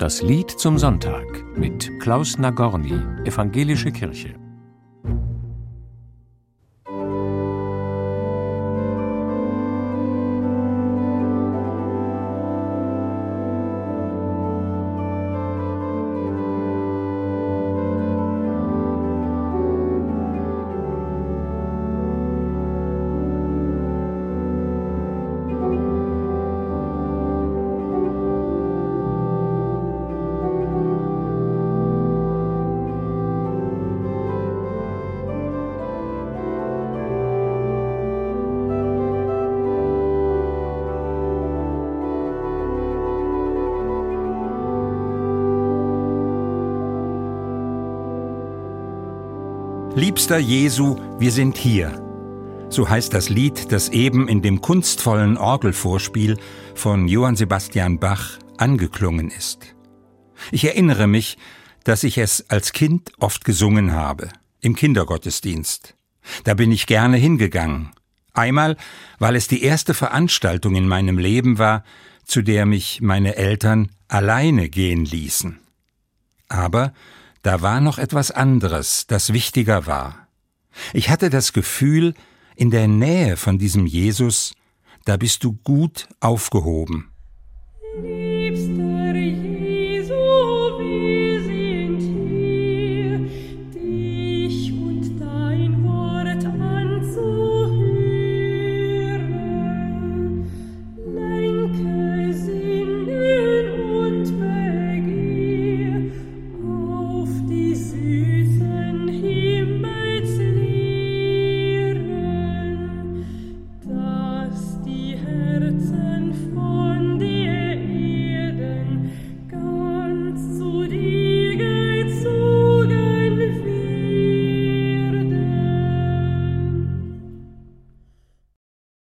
Das Lied zum Sonntag mit Klaus Nagorny, Evangelische Kirche. Liebster Jesu, wir sind hier. So heißt das Lied, das eben in dem kunstvollen Orgelvorspiel von Johann Sebastian Bach angeklungen ist. Ich erinnere mich, dass ich es als Kind oft gesungen habe, im Kindergottesdienst. Da bin ich gerne hingegangen. Einmal, weil es die erste Veranstaltung in meinem Leben war, zu der mich meine Eltern alleine gehen ließen. Aber da war noch etwas anderes, das wichtiger war. Ich hatte das Gefühl, in der Nähe von diesem Jesus, da bist du gut aufgehoben.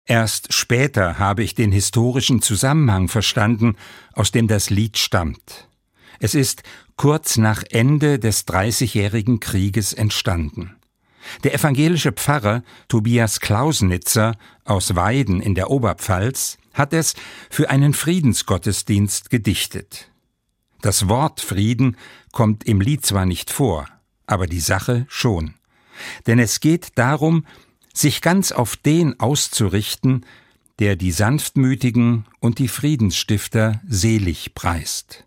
Erst später habe ich den historischen Zusammenhang verstanden, aus dem das Lied stammt. Es ist kurz nach Ende des Dreißigjährigen Krieges entstanden. Der evangelische Pfarrer Tobias Klausnitzer aus Weiden in der Oberpfalz hat es für einen Friedensgottesdienst gedichtet. Das Wort Frieden kommt im Lied zwar nicht vor, aber die Sache schon. Denn es geht darum, sich ganz auf den auszurichten, der die Sanftmütigen und die Friedensstifter selig preist.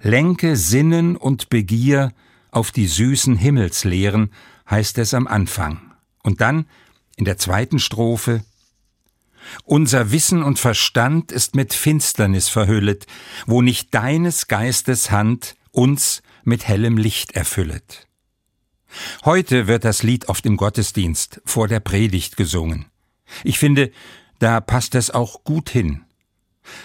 Lenke Sinnen und Begier auf die süßen Himmelslehren, heißt es am Anfang. Und dann, in der zweiten Strophe, unser Wissen und Verstand ist mit Finsternis verhüllet, wo nicht deines Geistes Hand uns mit hellem Licht erfüllet. Heute wird das Lied oft im Gottesdienst vor der Predigt gesungen. Ich finde, da passt es auch gut hin.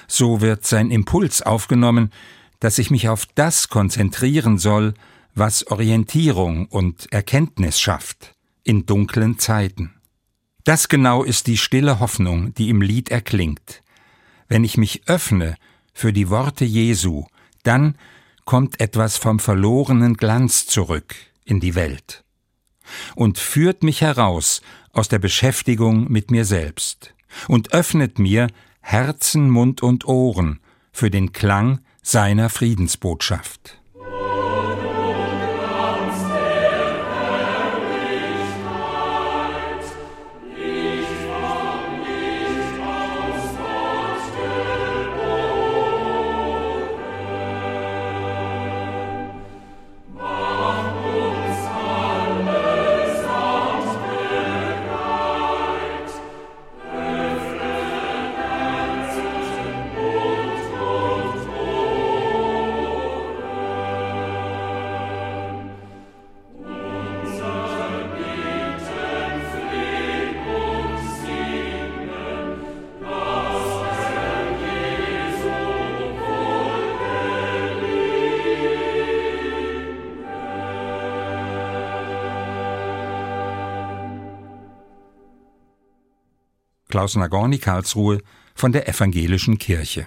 So wird sein Impuls aufgenommen, dass ich mich auf das konzentrieren soll, was Orientierung und Erkenntnis schafft in dunklen Zeiten. Das genau ist die stille Hoffnung, die im Lied erklingt. Wenn ich mich öffne für die Worte Jesu, dann kommt etwas vom verlorenen Glanz zurück, in die Welt und führt mich heraus aus der Beschäftigung mit mir selbst und öffnet mir Herzen, Mund und Ohren für den Klang seiner Friedensbotschaft. Klaus Nagorny Karlsruhe von der Evangelischen Kirche.